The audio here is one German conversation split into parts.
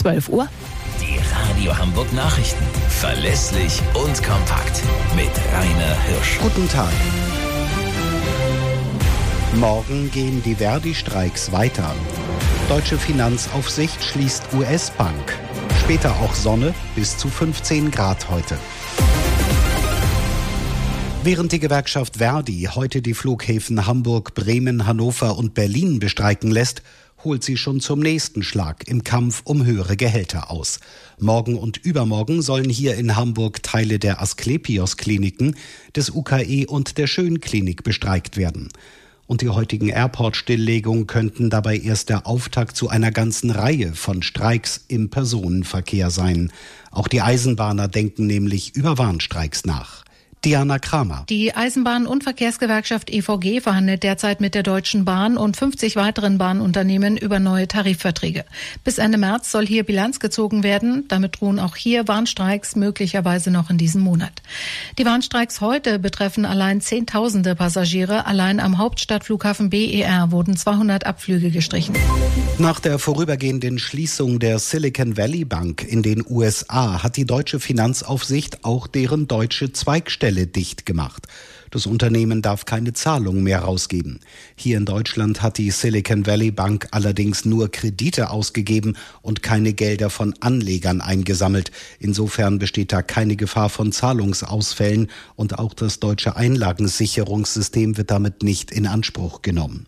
12 Uhr. Die Radio Hamburg Nachrichten. Verlässlich und kompakt. Mit Rainer Hirsch. Guten Tag. Morgen gehen die Verdi-Streiks weiter. Deutsche Finanzaufsicht schließt US-Bank. Später auch Sonne bis zu 15 Grad heute. Während die Gewerkschaft Verdi heute die Flughäfen Hamburg, Bremen, Hannover und Berlin bestreiken lässt, holt sie schon zum nächsten Schlag im Kampf um höhere Gehälter aus. Morgen und übermorgen sollen hier in Hamburg Teile der Asklepios-Kliniken, des UKE und der Schönklinik bestreikt werden. Und die heutigen Airport-Stilllegungen könnten dabei erst der Auftakt zu einer ganzen Reihe von Streiks im Personenverkehr sein. Auch die Eisenbahner denken nämlich über Warnstreiks nach. Diana Kramer. Die Eisenbahn- und Verkehrsgewerkschaft EVG verhandelt derzeit mit der Deutschen Bahn und 50 weiteren Bahnunternehmen über neue Tarifverträge. Bis Ende März soll hier Bilanz gezogen werden. Damit drohen auch hier Warnstreiks möglicherweise noch in diesem Monat. Die Warnstreiks heute betreffen allein Zehntausende Passagiere. Allein am Hauptstadtflughafen BER wurden 200 Abflüge gestrichen. Nach der vorübergehenden Schließung der Silicon Valley Bank in den USA hat die deutsche Finanzaufsicht auch deren deutsche Zweigstelle Stelle dicht gemacht. Das Unternehmen darf keine Zahlung mehr rausgeben. Hier in Deutschland hat die Silicon Valley Bank allerdings nur Kredite ausgegeben und keine Gelder von Anlegern eingesammelt. Insofern besteht da keine Gefahr von Zahlungsausfällen und auch das deutsche Einlagensicherungssystem wird damit nicht in Anspruch genommen.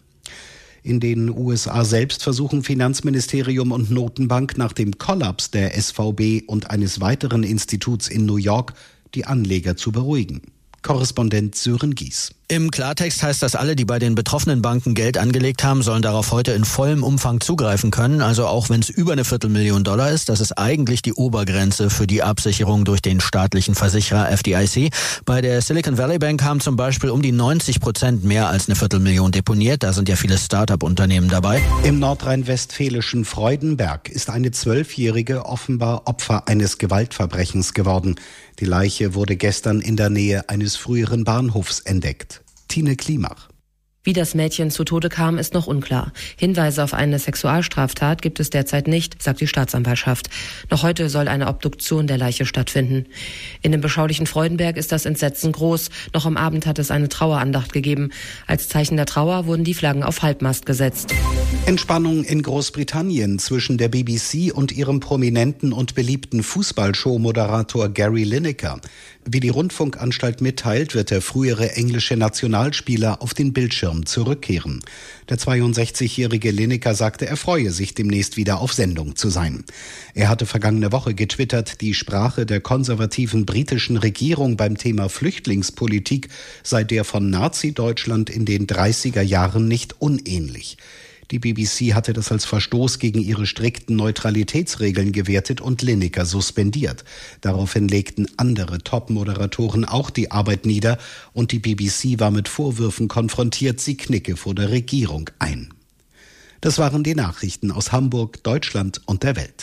In den USA selbst versuchen Finanzministerium und Notenbank nach dem Kollaps der SVB und eines weiteren Instituts in New York die Anleger zu beruhigen. Korrespondent Sören Gies. Im Klartext heißt das, alle, die bei den betroffenen Banken Geld angelegt haben, sollen darauf heute in vollem Umfang zugreifen können. Also auch wenn es über eine Viertelmillion Dollar ist, das ist eigentlich die Obergrenze für die Absicherung durch den staatlichen Versicherer FDIC. Bei der Silicon Valley Bank haben zum Beispiel um die 90 Prozent mehr als eine Viertelmillion deponiert. Da sind ja viele Start-up-Unternehmen dabei. Im nordrhein-westfälischen Freudenberg ist eine Zwölfjährige offenbar Opfer eines Gewaltverbrechens geworden. Die Leiche wurde gestern in der Nähe eines früheren Bahnhofs entdeckt. Tine Klimach. Wie das Mädchen zu Tode kam, ist noch unklar. Hinweise auf eine Sexualstraftat gibt es derzeit nicht, sagt die Staatsanwaltschaft. Noch heute soll eine Obduktion der Leiche stattfinden. In dem beschaulichen Freudenberg ist das Entsetzen groß. Noch am Abend hat es eine Trauerandacht gegeben. Als Zeichen der Trauer wurden die Flaggen auf Halbmast gesetzt. Entspannung in Großbritannien zwischen der BBC und ihrem prominenten und beliebten Fußballshow-Moderator Gary Lineker. Wie die Rundfunkanstalt mitteilt, wird der frühere englische Nationalspieler auf den Bildschirm zurückkehren. Der 62-jährige Lineker sagte, er freue sich demnächst wieder auf Sendung zu sein. Er hatte vergangene Woche getwittert, die Sprache der konservativen britischen Regierung beim Thema Flüchtlingspolitik sei der von Nazi-Deutschland in den 30er Jahren nicht unähnlich. Die BBC hatte das als Verstoß gegen ihre strikten Neutralitätsregeln gewertet und Lineker suspendiert. Daraufhin legten andere Top-Moderatoren auch die Arbeit nieder und die BBC war mit Vorwürfen konfrontiert, sie knicke vor der Regierung ein. Das waren die Nachrichten aus Hamburg, Deutschland und der Welt.